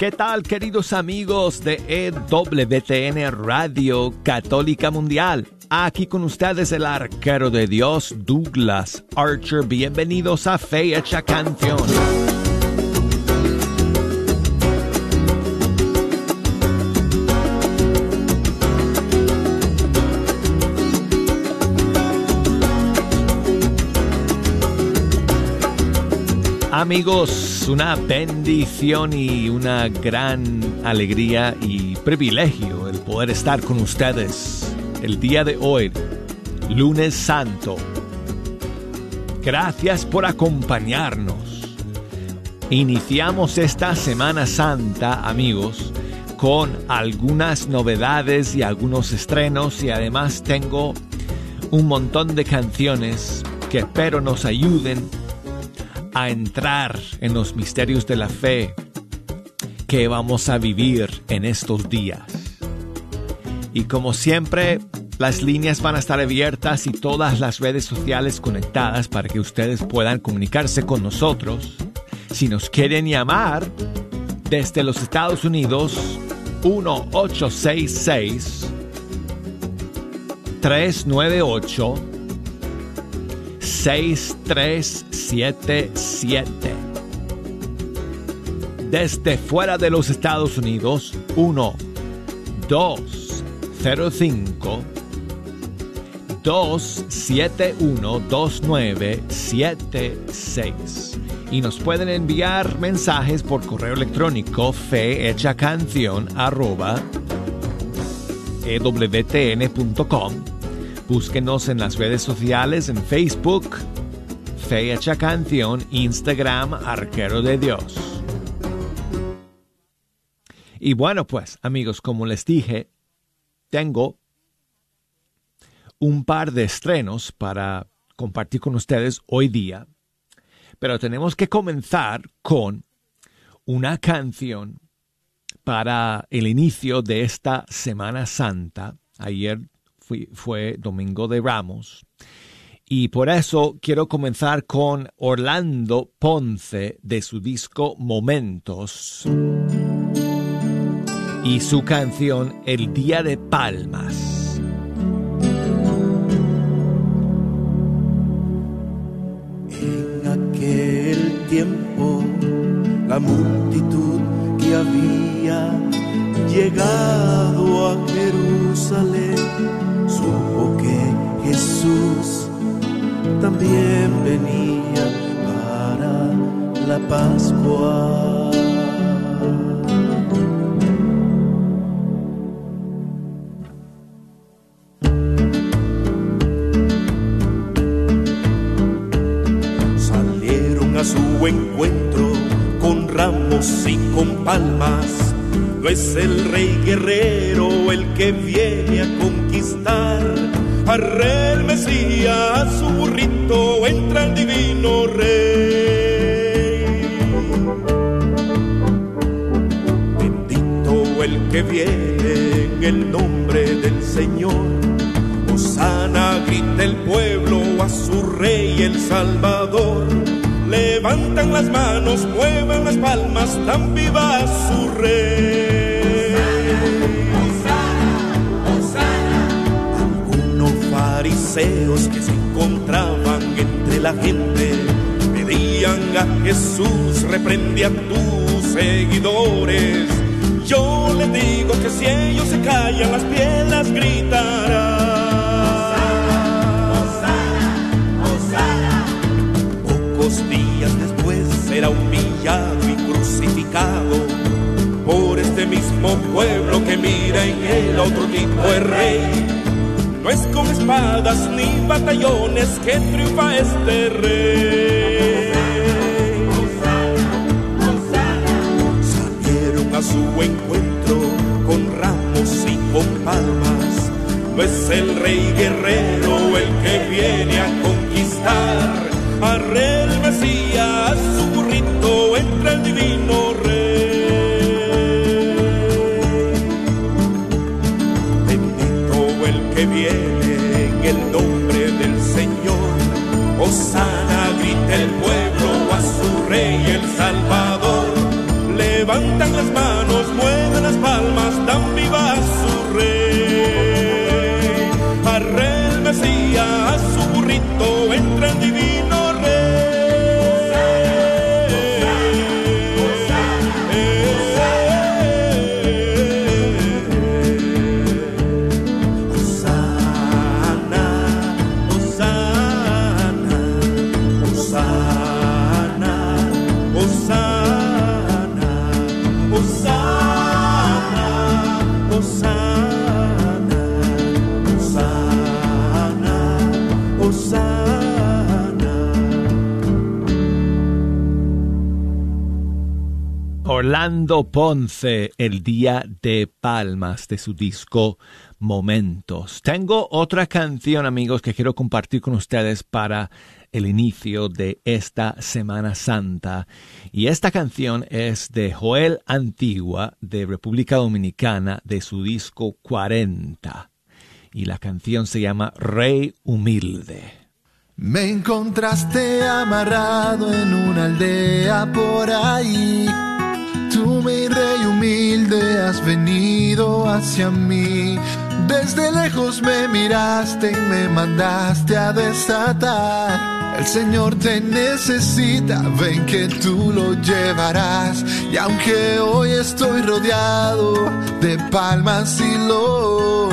¿Qué tal queridos amigos de EWTN Radio Católica Mundial? Aquí con ustedes el arquero de Dios, Douglas Archer. Bienvenidos a Fe Hecha Canción. Amigos, una bendición y una gran alegría y privilegio el poder estar con ustedes el día de hoy, lunes santo. Gracias por acompañarnos. Iniciamos esta Semana Santa, amigos, con algunas novedades y algunos estrenos y además tengo un montón de canciones que espero nos ayuden a entrar en los misterios de la fe que vamos a vivir en estos días. Y como siempre, las líneas van a estar abiertas y todas las redes sociales conectadas para que ustedes puedan comunicarse con nosotros. Si nos quieren llamar desde los Estados Unidos, 1866 398 6377. Desde fuera de los Estados Unidos, 1 205 271 2976 y nos pueden enviar mensajes por correo electrónico canción arroba ewtn.com Búsquenos en las redes sociales en Facebook, Fecha Canción, Instagram, Arquero de Dios. Y bueno, pues amigos, como les dije, tengo un par de estrenos para compartir con ustedes hoy día, pero tenemos que comenzar con una canción para el inicio de esta Semana Santa. Ayer fue Domingo de Ramos. Y por eso quiero comenzar con Orlando Ponce de su disco Momentos y su canción El Día de Palmas. En aquel tiempo la multitud que había llegado a Jerusalén supo que Jesús también venía para la Pascua. Salieron a su encuentro con ramos y con palmas no es el rey guerrero el que viene a conquistar. Arre el Mesías, su burrito, entra el divino rey. Bendito el que viene en el nombre del Señor. Osana grita el pueblo a su rey el Salvador levantan las manos, mueven las palmas, tan viva su rey. Algunos fariseos que se encontraban entre la gente pedían a Jesús, reprende a tus seguidores. Yo les digo que si ellos se callan, las piedras gritarán. Días después será humillado y crucificado por este mismo pueblo que mira en él a otro tipo de rey. No es con espadas ni batallones que triunfa este rey. Salieron a su encuentro con ramos y con palmas. No es el rey guerrero el que viene a conquistar arre el Mesías, su burrito entra el divino rey. Bendito el que viene en el nombre del Señor, Osana grita el pueblo a su rey el Salvador. Le levantan las manos, mueven las palmas, dan viva a su rey. A rey Mesías, a su burrito, entra en divino Orlando Ponce, el día de palmas de su disco Momentos. Tengo otra canción, amigos, que quiero compartir con ustedes para el inicio de esta Semana Santa. Y esta canción es de Joel Antigua, de República Dominicana, de su disco 40. Y la canción se llama Rey Humilde. Me encontraste amarrado en una aldea por ahí Tú, mi rey humilde, has venido hacia mí. Desde lejos me miraste y me mandaste a desatar. El Señor te necesita, ven que tú lo llevarás. Y aunque hoy estoy rodeado de palmas y lor,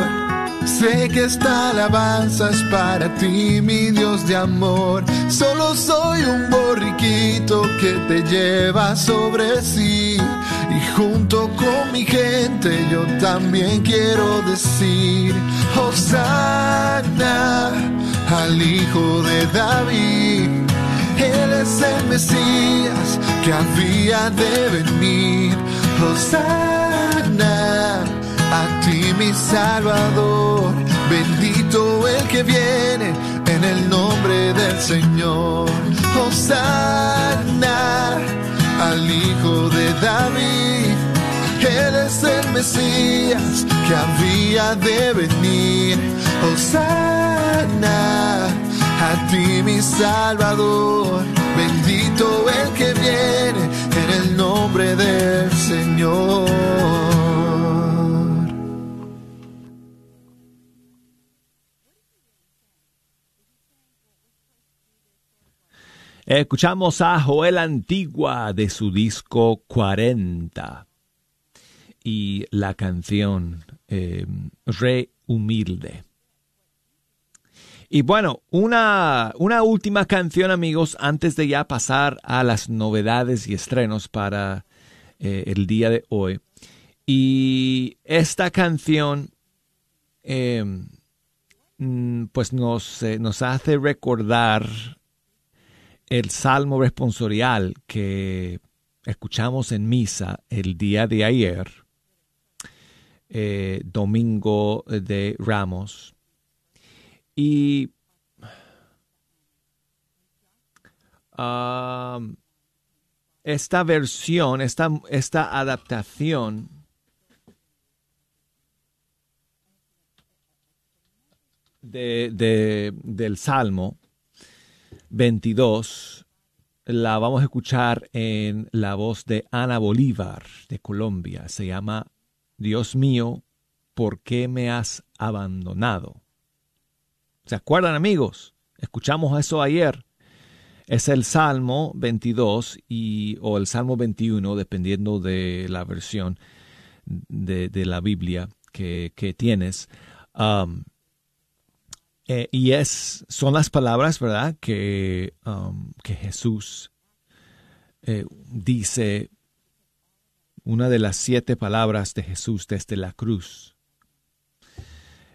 sé que esta alabanza es para ti, mi Dios de amor. Solo soy un borriquito que te lleva sobre sí y junto con mi gente yo también quiero decir, Hosanna al Hijo de David. Él es el Mesías que había de venir. Hosanna a ti mi Salvador. Bendito el que viene en el nombre del Señor. Hosanna al Hijo de David. Él es el Mesías que había de venir. Hosanna a ti mi Salvador. Bendito el que viene en el nombre del Señor. Escuchamos a Joel Antigua de su disco 40 y la canción eh, Re Humilde. Y bueno, una, una última canción amigos antes de ya pasar a las novedades y estrenos para eh, el día de hoy. Y esta canción eh, mm, pues nos, nos hace recordar el salmo responsorial que escuchamos en misa el día de ayer, eh, domingo de Ramos. Y um, esta versión, esta, esta adaptación de, del Salmo 22 la vamos a escuchar en la voz de Ana Bolívar de Colombia. Se llama Dios mío, ¿por qué me has abandonado? ¿Se acuerdan amigos? Escuchamos eso ayer. Es el Salmo 22 y, o el Salmo 21, dependiendo de la versión de, la Biblia que, tienes. Um, eh, y es, son las palabras, ¿verdad?, que, um, que Jesús eh, dice, una de las siete palabras de Jesús desde la cruz.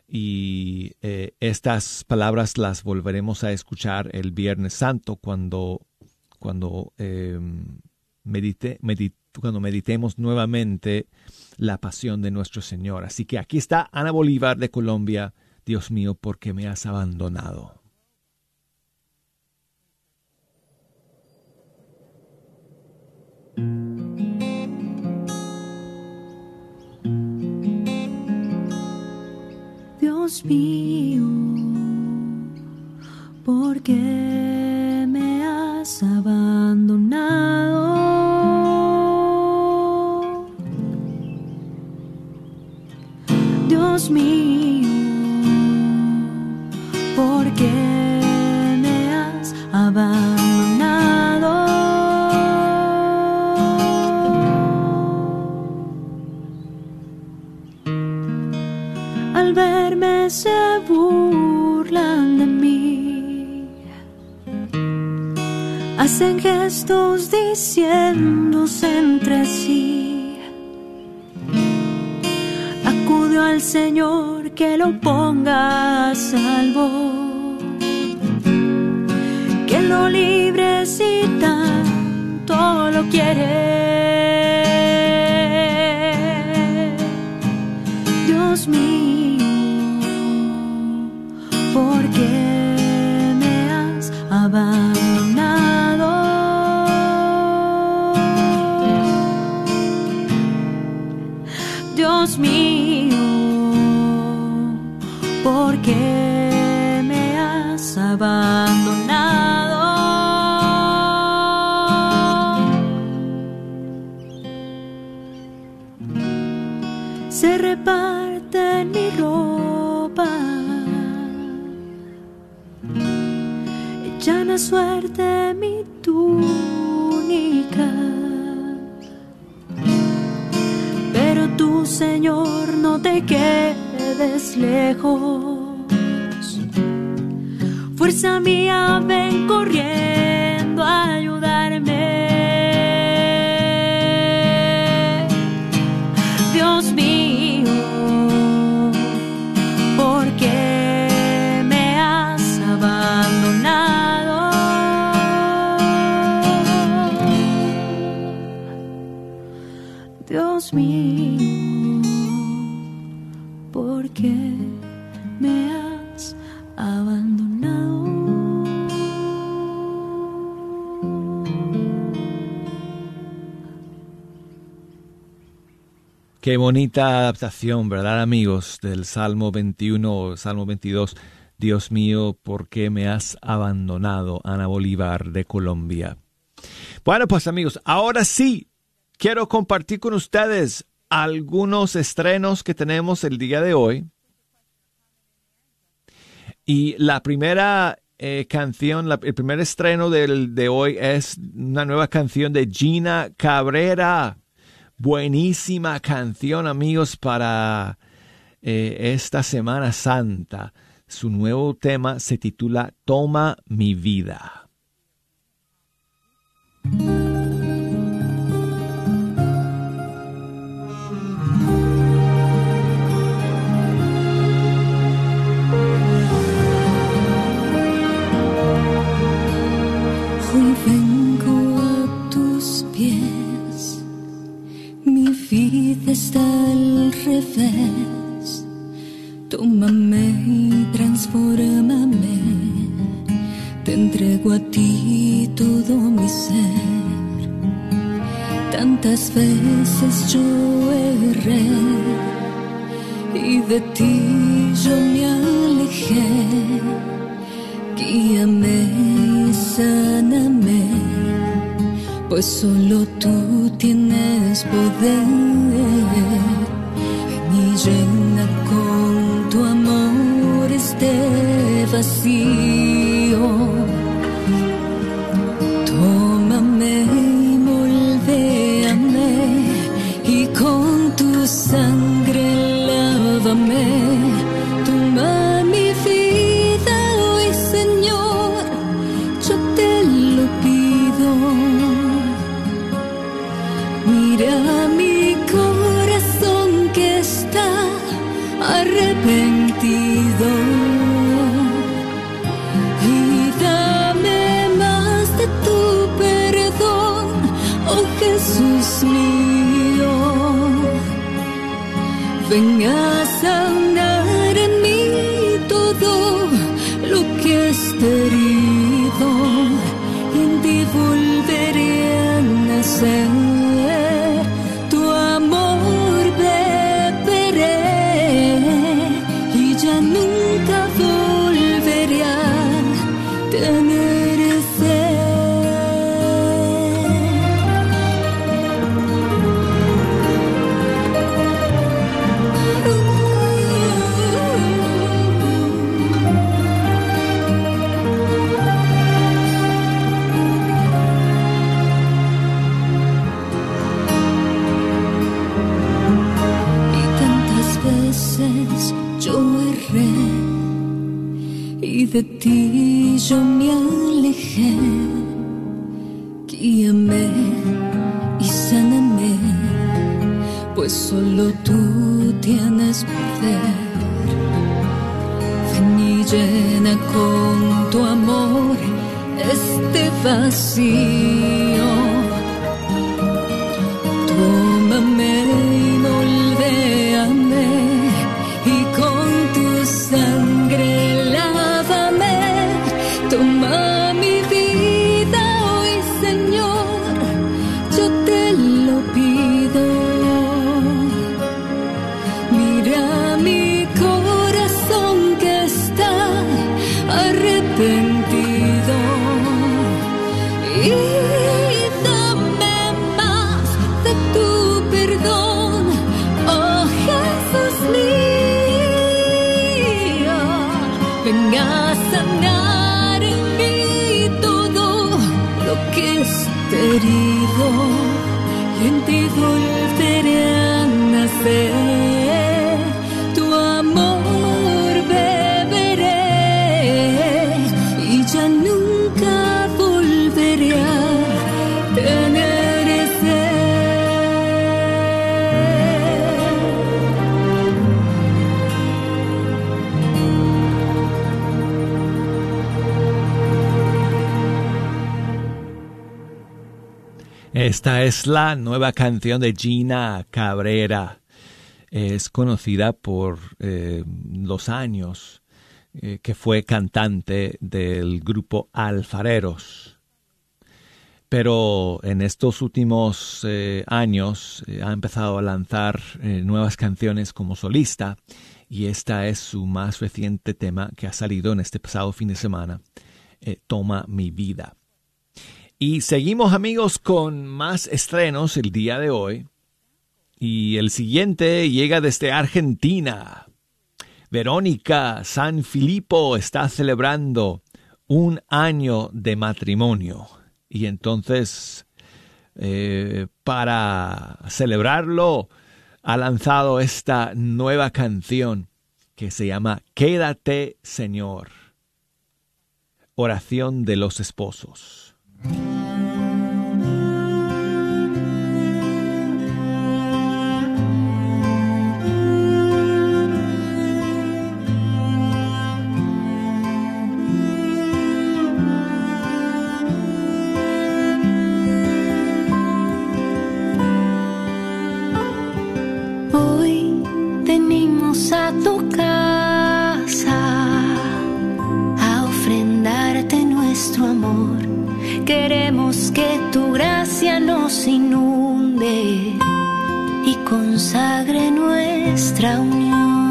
Y eh, estas palabras las volveremos a escuchar el Viernes Santo cuando, cuando, em, medite, cuando meditemos nuevamente la pasión de nuestro Señor. Así que aquí está Ana Bolívar de Colombia Dios mío, ¿por qué me has abandonado? Dios mío, ¿por qué me has abandonado? Dios mío. Hacen gestos diciéndose entre sí. Acudió al Señor que lo ponga a salvo, que lo libre si tanto lo quiere. Dios mío, ¿por ¿por qué me has abandonado? Se reparte mi ropa, echan a suerte mi túnica. Pero tú, Señor, no te quedes lejos. Fuerza mía, ven corriendo Qué bonita adaptación, ¿verdad, amigos? Del Salmo 21 o Salmo 22. Dios mío, ¿por qué me has abandonado? Ana Bolívar de Colombia. Bueno, pues amigos, ahora sí, quiero compartir con ustedes algunos estrenos que tenemos el día de hoy. Y la primera eh, canción, el primer estreno del- de hoy es una nueva canción de Gina Cabrera. Buenísima canción, amigos, para eh, esta Semana Santa. Su nuevo tema se titula Toma mi vida. Esta es la nueva canción de Gina Cabrera. Es conocida por eh, los años eh, que fue cantante del grupo Alfareros. Pero en estos últimos eh, años ha empezado a lanzar nuevas canciones como solista y esta es su más reciente tema que ha salido en este pasado fin de semana, Toma mi vida. Y seguimos amigos con más estrenos el día de hoy. Y el siguiente llega desde Argentina. Verónica San Filipo está celebrando un año de matrimonio. Y entonces, eh, para celebrarlo, ha lanzado esta nueva canción que se llama Quédate Señor. Oración de los esposos. Hoy venimos a tu Queremos que tu gracia nos inunde y consagre nuestra unión.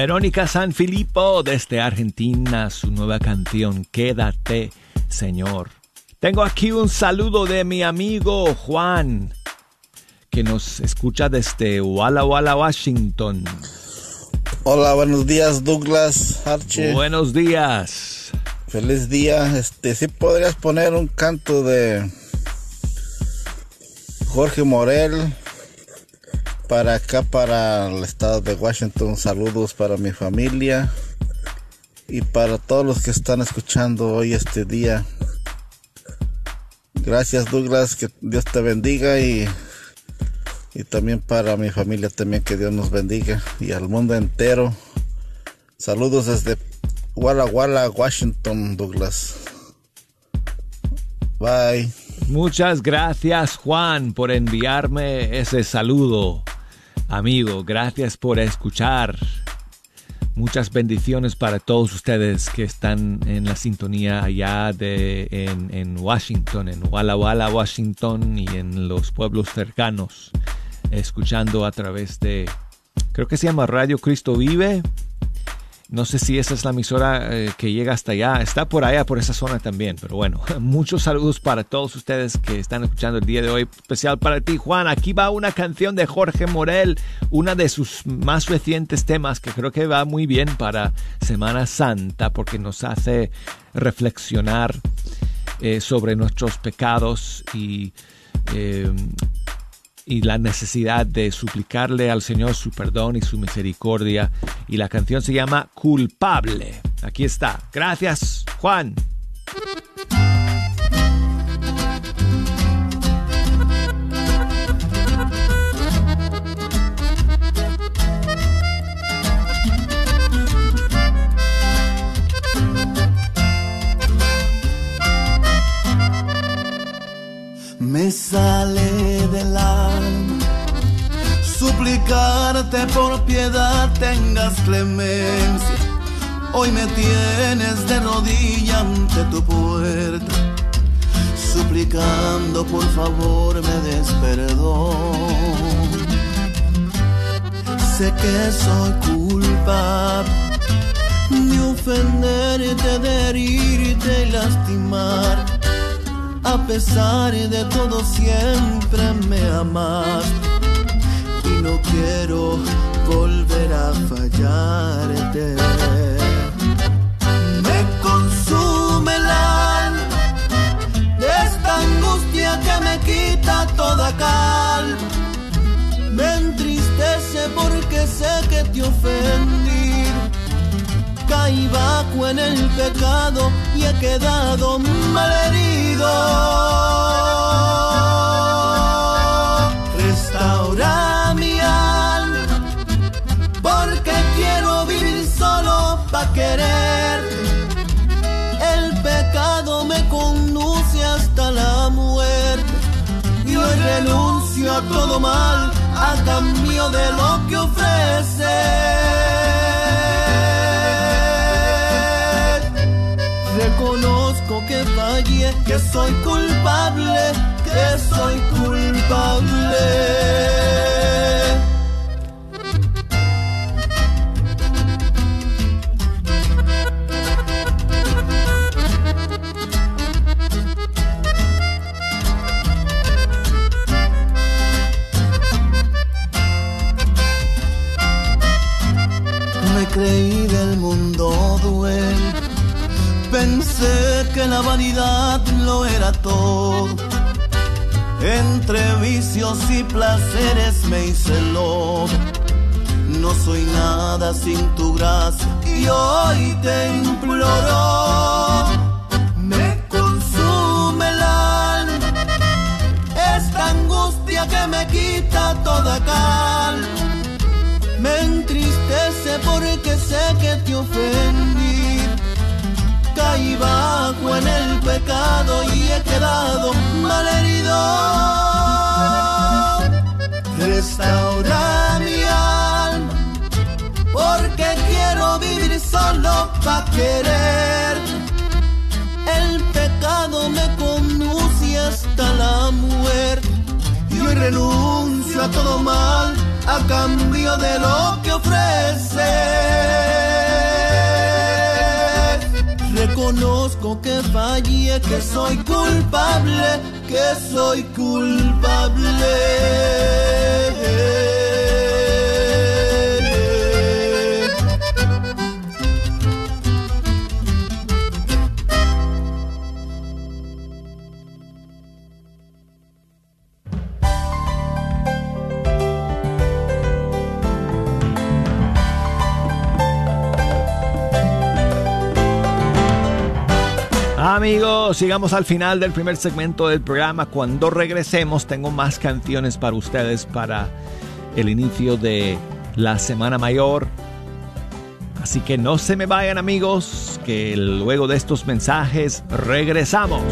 Verónica Sanfilippo desde Argentina, su nueva canción Quédate, Señor. Tengo aquí un saludo de mi amigo Juan, que nos escucha desde Walla Walla, Washington. Hola, buenos días Douglas Archie. Buenos días. Feliz día. Este, sí podrías poner un canto de Jorge Morel para acá, para el estado de Washington, saludos para mi familia y para todos los que están escuchando hoy este día. Gracias Douglas, que Dios te bendiga y, y también para mi familia también que Dios nos bendiga y al mundo entero. Saludos desde Walla Walla, Washington, Douglas. Bye. Muchas gracias Juan por enviarme ese saludo. Amigo, gracias por escuchar. Muchas bendiciones para todos ustedes que están en la sintonía allá de, en, Washington, en Walla Walla, Washington y en los pueblos cercanos, escuchando a través de, creo que se llama Radio Cristo Vive no sé si esa es la emisora eh, que llega hasta allá. Está por allá, por esa zona también. Pero bueno, muchos saludos para todos ustedes que están escuchando el día de hoy. Especial para ti, Juan. Aquí va una canción de Jorge Morel, una de sus más recientes temas que creo que va muy bien para Semana Santa porque nos hace reflexionar eh, sobre nuestros pecados y eh, y la necesidad de suplicarle al Señor su perdón y su misericordia. Y la canción se llama Culpable. Aquí está. Gracias, Juan. Me sale por piedad tengas clemencia. Hoy me tienes de rodilla ante tu puerta, suplicando por favor me des perdón. Sé que soy culpable de ofenderte, de herirte y lastimar a pesar de todo siempre me amas y no quiero volver a fallarte. Me consume el alma esta angustia que me quita toda calma. Me entristece porque sé que te ofendí caí bajo en el pecado y he quedado malherido. Renuncio a todo mal a cambio de lo que ofrece. reconozco que fallé, que soy culpable, que soy culpable. la vanidad lo era todo. Entre vicios y placeres me hice lobo. No soy nada sin tu gracia y hoy te imploro. Me consume el alma esta angustia que me quita toda calma. Me entristece porque sé que te ofendí Caí bajo en el pecado y he quedado malherido. Restaura mi alma, porque quiero vivir solo para querer. El pecado me conduce hasta la muerte y hoy renuncio a todo mal a cambio de lo que ofrece. Reconozco que fallé, que soy culpable, que soy culpable. Amigos, llegamos al final del primer segmento del programa. Cuando regresemos tengo más canciones para ustedes para el inicio de la Semana Mayor. Así que no se me vayan amigos, que luego de estos mensajes regresamos.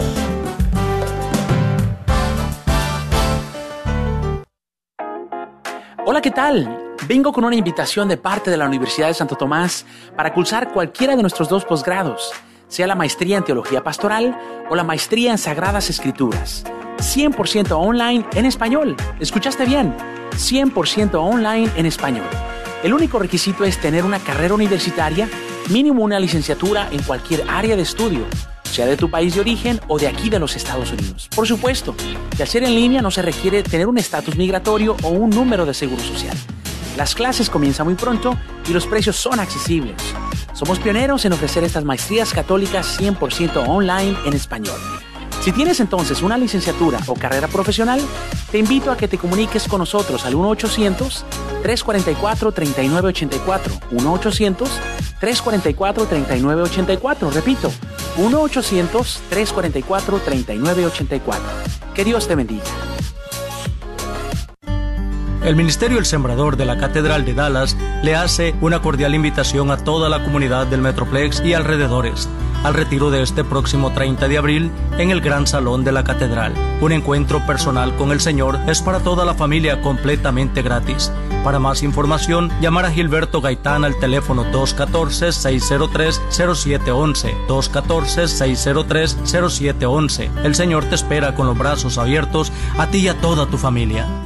Hola, ¿qué tal? Vengo con una invitación de parte de la Universidad de Santo Tomás para cursar cualquiera de nuestros dos posgrados sea la maestría en Teología Pastoral o la maestría en Sagradas Escrituras. 100% online en español. ¿Escuchaste bien? 100% online en español. El único requisito es tener una carrera universitaria, mínimo una licenciatura en cualquier área de estudio, sea de tu país de origen o de aquí de los Estados Unidos. Por supuesto, de hacer en línea no se requiere tener un estatus migratorio o un número de seguro social. Las clases comienzan muy pronto y los precios son accesibles. Somos pioneros en ofrecer estas maestrías católicas 100% online en español. Si tienes entonces una licenciatura o carrera profesional, te invito a que te comuniques con nosotros al 1-800-344-3984. 1-800-344-3984. Repito, 1-800-344-3984. Que Dios te bendiga. El Ministerio El Sembrador de la Catedral de Dallas le hace una cordial invitación a toda la comunidad del Metroplex y alrededores al retiro de este próximo 30 de abril en el Gran Salón de la Catedral. Un encuentro personal con el Señor es para toda la familia completamente gratis. Para más información, llamar a Gilberto Gaitán al teléfono 214-603-0711. 214-603-0711. El Señor te espera con los brazos abiertos a ti y a toda tu familia.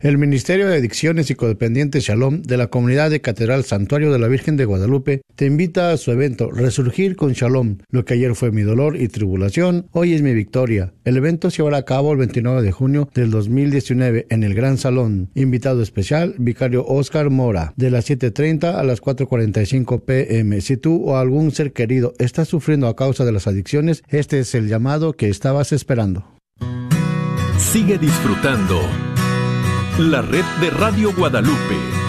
El Ministerio de Adicciones y Codependientes Shalom de la comunidad de Catedral Santuario de la Virgen de Guadalupe te invita a su evento Resurgir con Shalom. Lo que ayer fue mi dolor y tribulación, hoy es mi victoria. El evento se llevará a cabo el 29 de junio del 2019 en el Gran Salón. Invitado especial, vicario Oscar Mora, de las 7.30 a las 4.45 pm. Si tú o algún ser querido está sufriendo a causa de las adicciones, este es el llamado que estabas esperando. Sigue disfrutando la red de Radio Guadalupe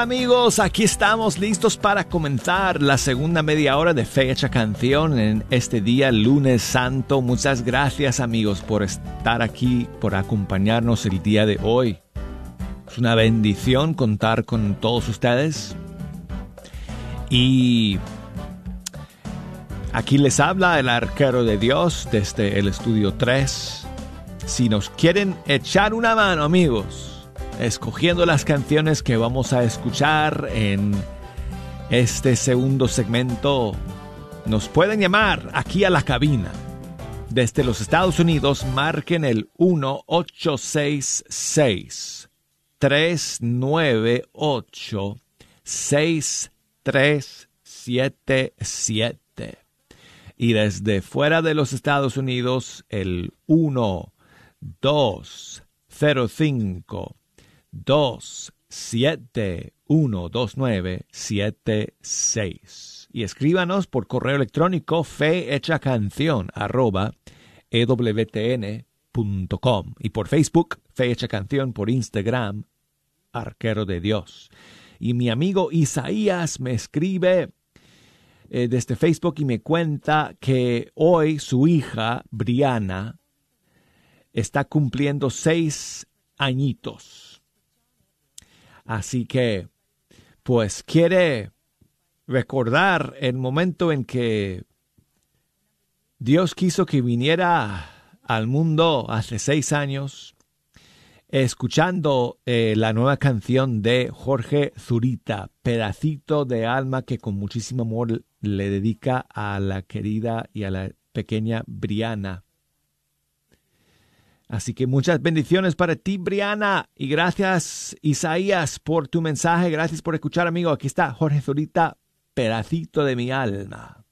Amigos, aquí estamos listos para comenzar la segunda media hora de Fecha Canción en este día lunes santo. Muchas gracias amigos por estar aquí, por acompañarnos el día de hoy. Es una bendición contar con todos ustedes. Y aquí les habla el arquero de Dios desde el estudio 3. Si nos quieren echar una mano amigos, escogiendo las canciones que vamos a escuchar en este segundo segmento, nos pueden llamar aquí a la cabina. Desde los Estados Unidos marquen el 1866 398 6377 y desde fuera de los Estados Unidos el 1205 2712976 y escríbanos por correo electrónico canción arroba ewtn.com y por Facebook Fe Canción, por Instagram Arquero de Dios. Y mi amigo Isaías me escribe eh, desde Facebook y me cuenta que hoy su hija Briana está cumpliendo seis añitos Así que, pues quiere recordar el momento en que Dios quiso que viniera al mundo hace seis años, escuchando eh, la nueva canción de Jorge Zurita, Pedacito de Alma, que con muchísimo amor le dedica a la querida y a la pequeña Briana. Así que muchas bendiciones para ti, Briana. Y gracias, Isaías, por tu mensaje. Gracias por escuchar, amigo. Aquí está Jorge Zurita, pedacito de mi alma.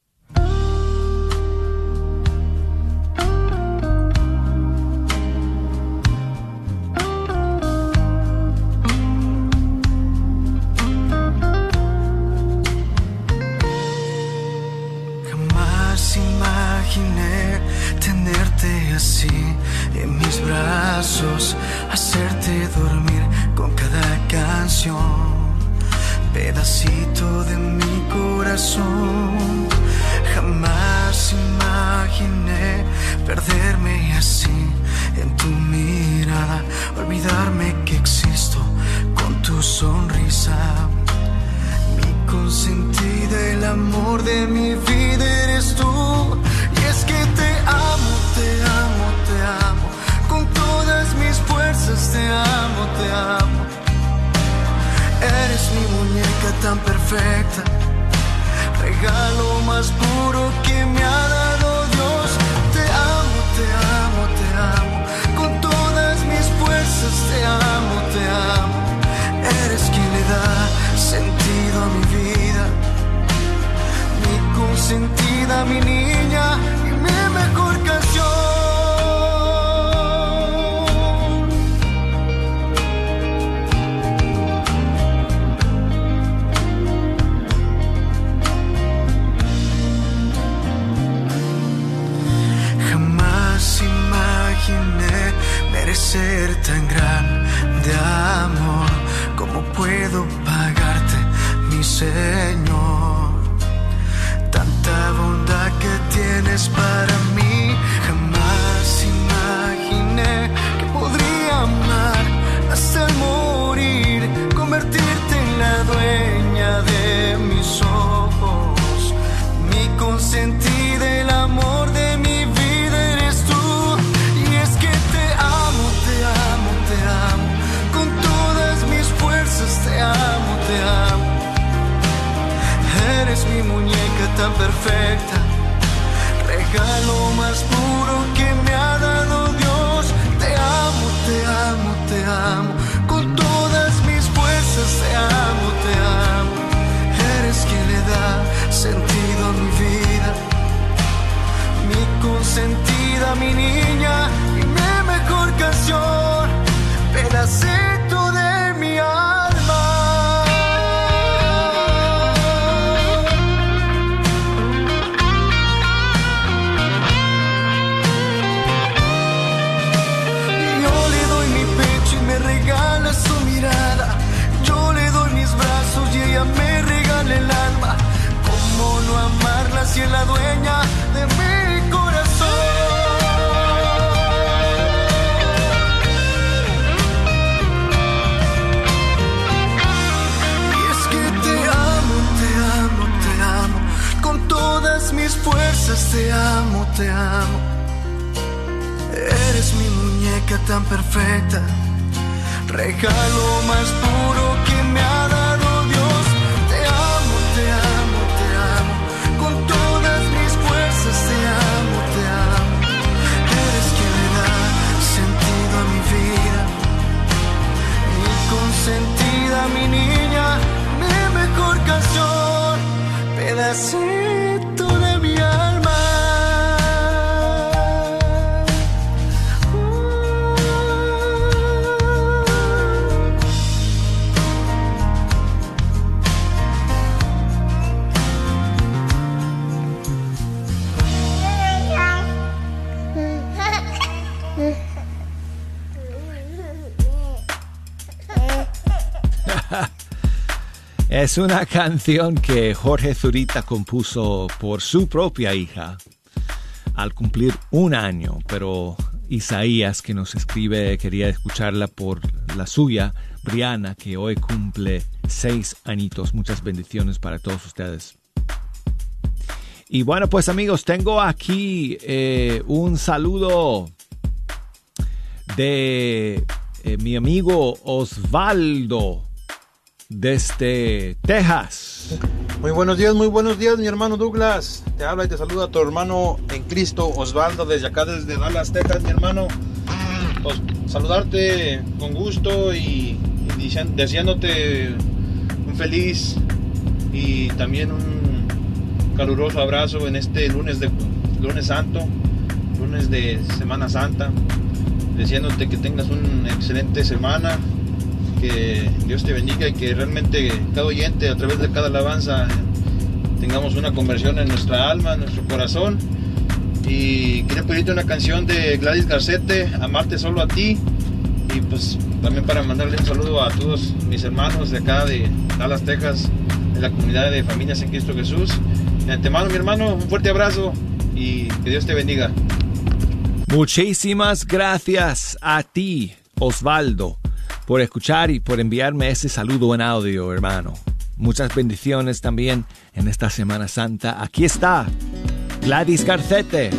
Así en mis brazos, hacerte dormir con cada canción, pedacito de mi corazón. Jamás imaginé perderme así en tu mirada, olvidarme que existo con tu sonrisa. Mi consentida, el amor de mi vida eres tú. Te amo. Eres mi muñeca tan perfecta, regalo más puro que me ha si es la dueña de mi corazón? Y es que te amo, te amo, te amo. Con todas mis fuerzas te amo, te amo. Eres mi muñeca tan perfecta regalo más puro que me ha mi niña, mi mejor canción. Pedacito Es una canción que Jorge Zurita compuso por su propia hija al cumplir un año, pero Isaías que nos escribe quería escucharla por la suya, Briana, que hoy cumple seis añitos. Muchas bendiciones para todos ustedes. Y bueno, pues amigos, tengo aquí eh, un saludo de eh, mi amigo Osvaldo desde Texas. Muy buenos días, muy buenos días, mi hermano Douglas. Te habla y te saluda tu hermano en Cristo, Osvaldo, desde acá, desde Dallas, Texas, mi hermano. Pues, saludarte con gusto y, diciendo- deseándote un feliz y también un caluroso abrazo en este lunes de lunes santo, lunes de Semana Santa, deseándote que tengas una excelente semana, que Dios te bendiga y que realmente cada oyente a través de cada alabanza tengamos una conversión en nuestra alma, en nuestro corazón. Y quería pedirte una canción de Gladys Garcete, Amarte solo a ti. Y pues también para mandarle un saludo a todos mis hermanos de acá de Dallas, Texas, de la comunidad de familias en Cristo Jesús. De antemano, mi hermano, un fuerte abrazo y que Dios te bendiga. Muchísimas gracias a ti, Osvaldo, por escuchar y por enviarme ese saludo en audio, hermano. Muchas bendiciones también en esta Semana Santa. Aquí está Gladys Garcete.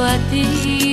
A ti,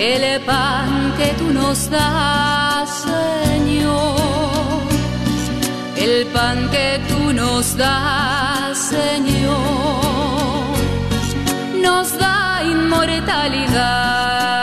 el pan que tú nos das, Señor, el pan que tú nos das, Señor, nos da inmortalidad.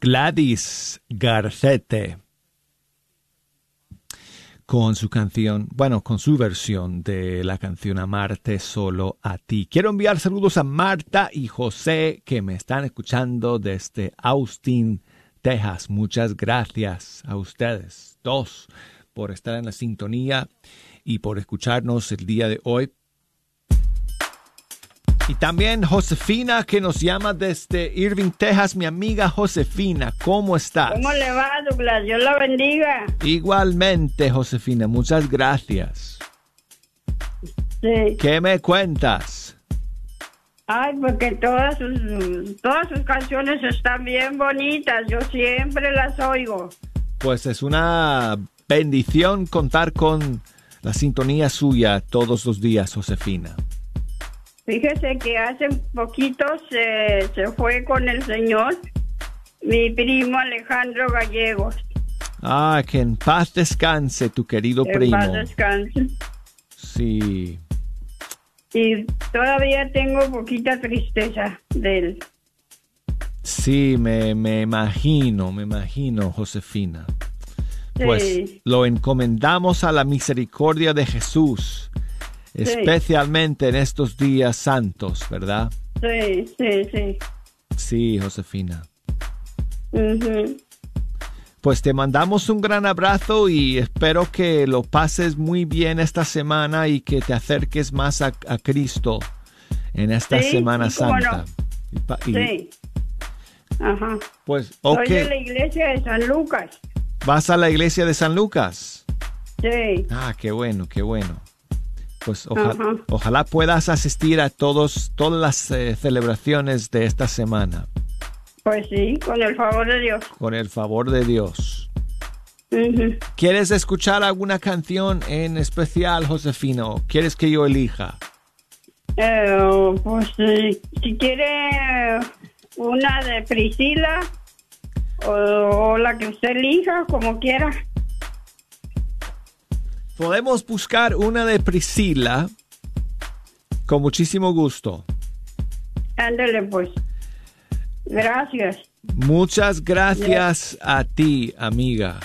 Gladys Garcete con su canción, bueno, con su versión de la canción Amarte solo a ti. Quiero enviar saludos a Marta y José que me están escuchando desde Austin, Texas. Muchas gracias a ustedes dos por estar en la sintonía y por escucharnos el día de hoy. Y también Josefina que nos llama desde Irving, Texas, mi amiga Josefina, ¿cómo estás? ¿Cómo le va, Douglas? Dios la bendiga. Igualmente, Josefina, muchas gracias. Sí. ¿Qué me cuentas? Ay, porque todas sus, todas sus canciones están bien bonitas. Yo siempre las oigo. Pues es una bendición contar con la sintonía suya todos los días, Josefina. Fíjese que hace poquito se, se fue con el señor mi primo Alejandro Gallegos. Ah, que en paz descanse tu querido En primo. paz descanse. Sí, Y todavía tengo poquita tristeza de él. sí, me, me imagino, me imagino, Josefina. Pues lo encomendamos a la misericordia de Jesús, Sí. especialmente en estos días santos, ¿verdad? Sí, sí, sí. Sí, Josefina. Pues te mandamos un gran abrazo y espero que lo pases muy bien esta semana y que te acerques más a, a Cristo en esta Sí, Semana Santa. no. Y Sí. Ajá. Pues, ok, Soy de la iglesia de San Lucas. Vas a la iglesia de San Lucas. Sí. Ah, qué bueno, qué bueno. Pues ojalá puedas asistir a todos, todas las eh, celebraciones de esta semana, Pues sí, con el favor de Dios. con el favor de Dios. ¿Quieres escuchar alguna canción en especial, Josefina? o ¿Quieres que yo elija? Eh, pues sí, si quiere una de Priscila o, o la que usted elija, como quiera. Podemos buscar una de Priscila con muchísimo gusto. Ándele pues. Gracias. Muchas gracias a ti, amiga.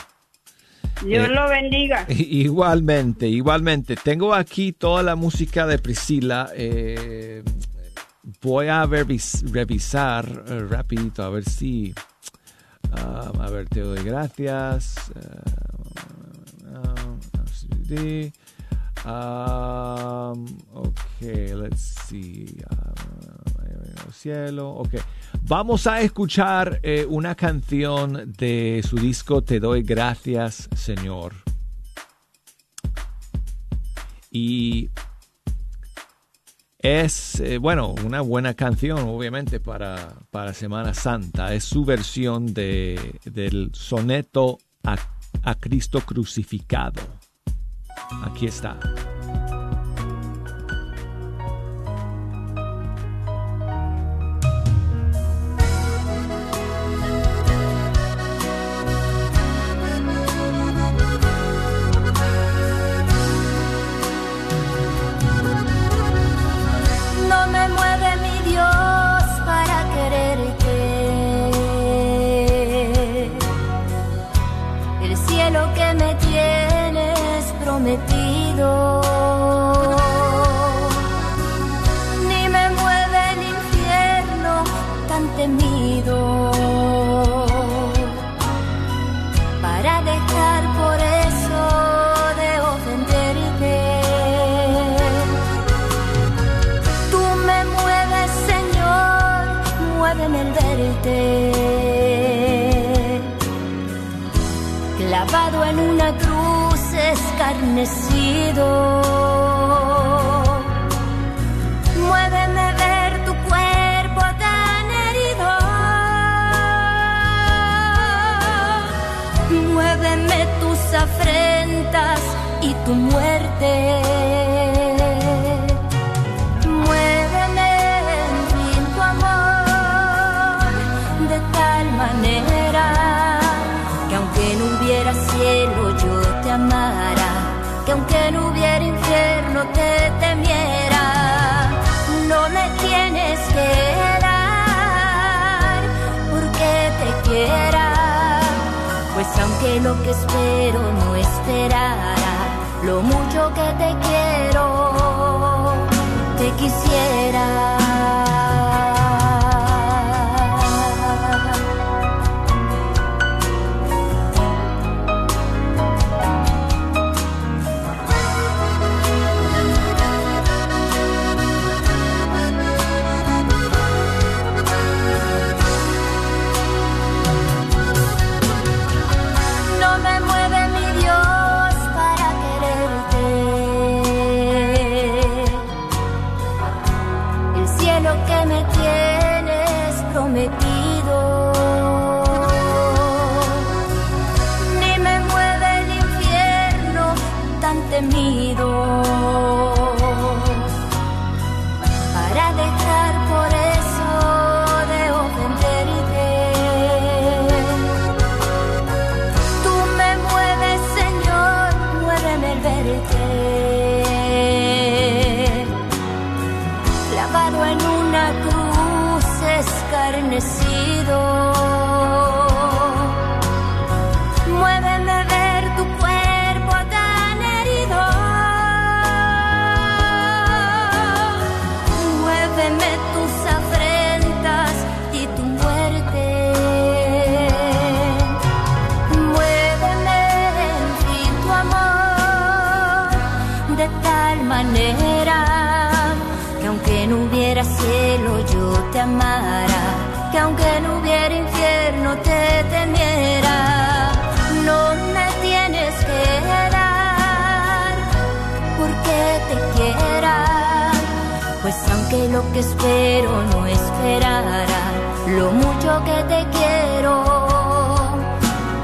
Dios Eh, lo bendiga. Igualmente, igualmente. Tengo aquí toda la música de Priscila. eh, voy a revis- revisar eh, rapidito a ver si... ah, a ver, te doy gracias. Uh, ok, let's see. Cielo. Ok. Vamos a escuchar eh, una canción de su disco Te doy gracias, Señor. Y es, eh, bueno, una buena canción, obviamente, para, para Semana Santa. Es su versión de, del soneto a, a Cristo crucificado. Aquí está. Una cruz escarnecido. Muéveme ver tu cuerpo tan herido. Muéveme tus afrentas y tu muerte. Lo que espero no esperara, lo mucho que te quiero,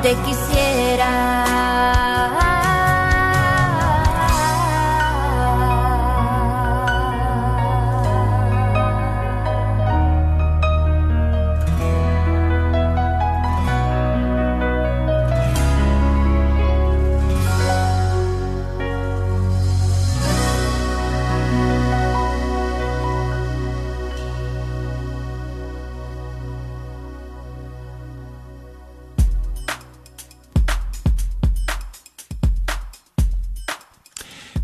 te quisiera.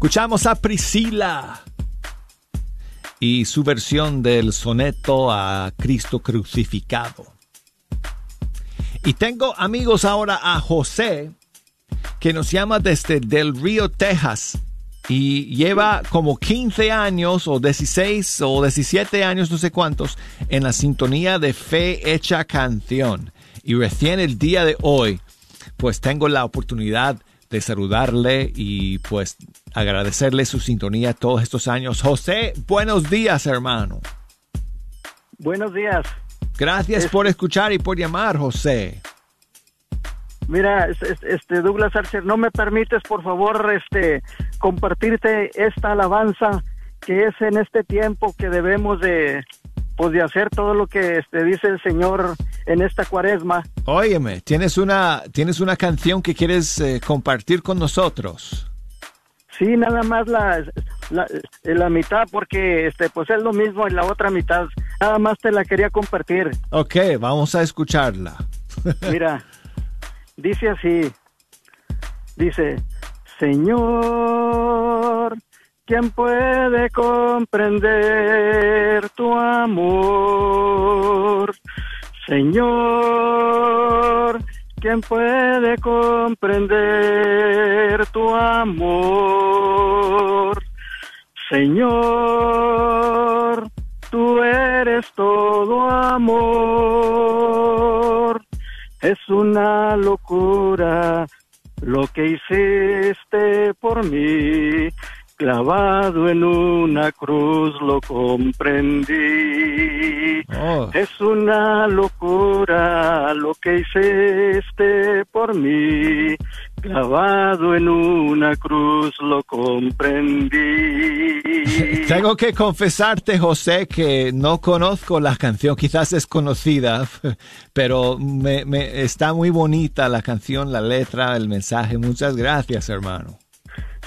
Escuchamos a Priscila y su versión del soneto a Cristo crucificado. Y tengo amigos ahora a José, que nos llama desde Del Río, Texas. Y lleva como 15 años o 16 o 17 años, no sé cuántos, en la sintonía de Fe Hecha Canción. Y recién el día de hoy, pues tengo la oportunidad de saludarle y pues agradecerle su sintonía todos estos años. José, buenos días, hermano. Buenos días. Gracias Es- por escuchar y por llamar, José. Mira, es- es- este Douglas Archer, ¿no me permites por favor este compartirte esta alabanza que es en este tiempo que debemos de pues de hacer todo lo que este dice el Señor en esta Cuaresma? Óyeme, ¿tienes una, ¿tienes una canción que quieres eh, compartir con nosotros? Sí, nada más la, la la mitad porque este pues es lo mismo en la otra mitad. Nada más te la quería compartir. Ok, vamos a escucharla. Mira, dice así, dice, Señor, ¿quién puede comprender tu amor? Señor, ¿quién puede comprender tu amor? Señor, tú eres todo amor. Es una locura lo que hiciste por mí. Clavado en una cruz lo comprendí. Oh. Es una locura lo que hiciste por mí. Clavado en una cruz lo comprendí. Tengo que confesarte, José, que no conozco la canción, quizás es conocida, pero me, me- está muy bonita la canción, la letra, el mensaje. Muchas gracias, hermano.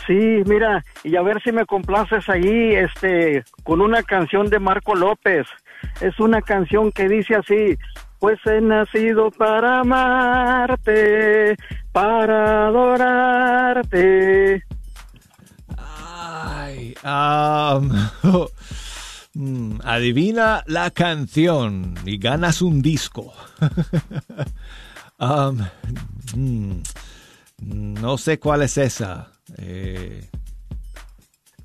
Sí, mira, y a ver si me complaces ahí, este, con una canción de Marco López. Es una canción que dice así, pues he nacido para amarte, para adorarte. Ay, mm, adivina la canción y ganas un disco. Mm, no sé cuál es esa. Eh,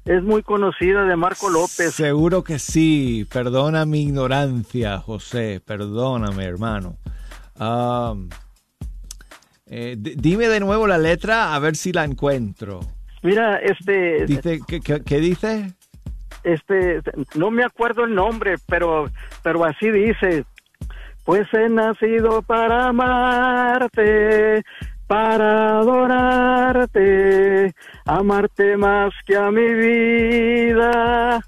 Es muy conocida de Marco López. Seguro que sí. Perdona mi ignorancia, José. Perdóname, hermano. Eh, dime de nuevo la letra a ver si la encuentro. Mira, este, Dice, ¿qué, qué- qué dice? este, no me acuerdo el nombre, pero, pero así dice. Pues he nacido para amarte, para adorarte, amarte más que a mi vida.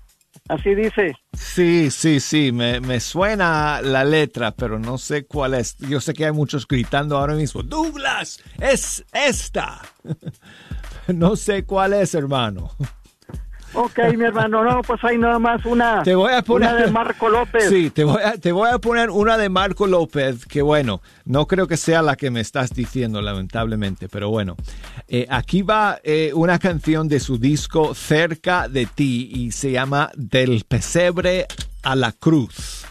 Así dice. Sí, sí, sí, me, me suena la letra, pero no sé cuál es. Yo sé que hay muchos gritando ahora mismo, Douglas, es esta. no sé cuál es, hermano. Ok, mi hermano, no, pues hay nada más una, Te voy a poner una de Marco López. Sí, te voy, a, te voy a poner una de Marco López, que bueno, no creo que sea la que me estás diciendo, lamentablemente, pero bueno. Eh, aquí va eh, una canción de su disco Cerca de ti y se llama Del pesebre a la cruz.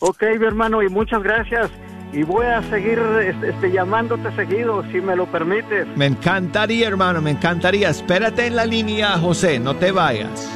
Ok, mi hermano, y muchas gracias. Y voy a seguir este, este, llamándote seguido, si me lo permites. Me encantaría, hermano, me encantaría. Espérate en la línea, José, no te vayas.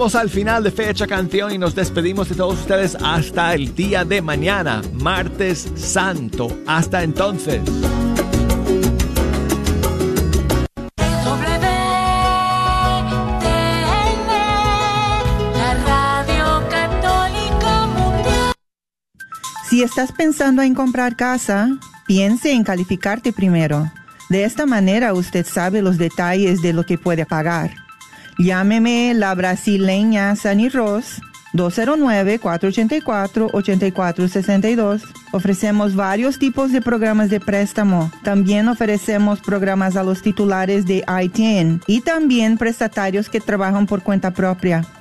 Llegamos al final de Fecha Canción y nos despedimos de todos ustedes hasta el día de mañana, martes santo. Hasta entonces. Si estás pensando en comprar casa, piense en calificarte primero. De esta manera usted sabe los detalles de lo que puede pagar. Llámeme la brasileña Sunny Ross 209-484-8462. Ofrecemos varios tipos de programas de préstamo. También ofrecemos programas a los titulares de ITN y también prestatarios que trabajan por cuenta propia.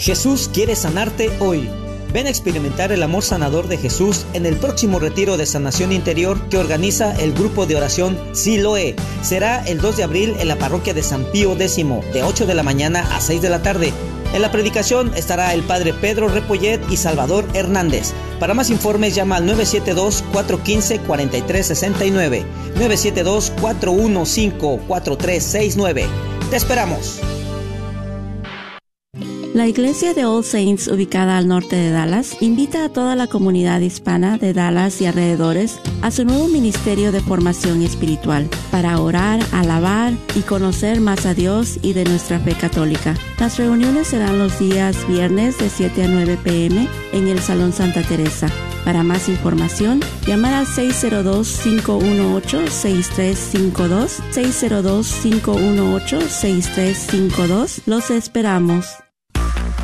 Jesús quiere sanarte hoy. Ven a experimentar el amor sanador de Jesús en el próximo retiro de sanación interior que organiza el grupo de oración Siloe. Será el 2 de abril en la parroquia de San Pío X, de 8 de la mañana a 6 de la tarde. En la predicación estará el padre Pedro Repollet y Salvador Hernández. Para más informes llama al 972-415-4369. 972-415-4369. Te esperamos. La iglesia de All Saints, ubicada al norte de Dallas, invita a toda la comunidad hispana de Dallas y alrededores a su nuevo ministerio de formación espiritual para orar, alabar y conocer más a Dios y de nuestra fe católica. Las reuniones serán los días viernes de 7 a 9 pm en el Salón Santa Teresa. Para más información, llamar al 602-518-6352, 602-518-6352. Los esperamos.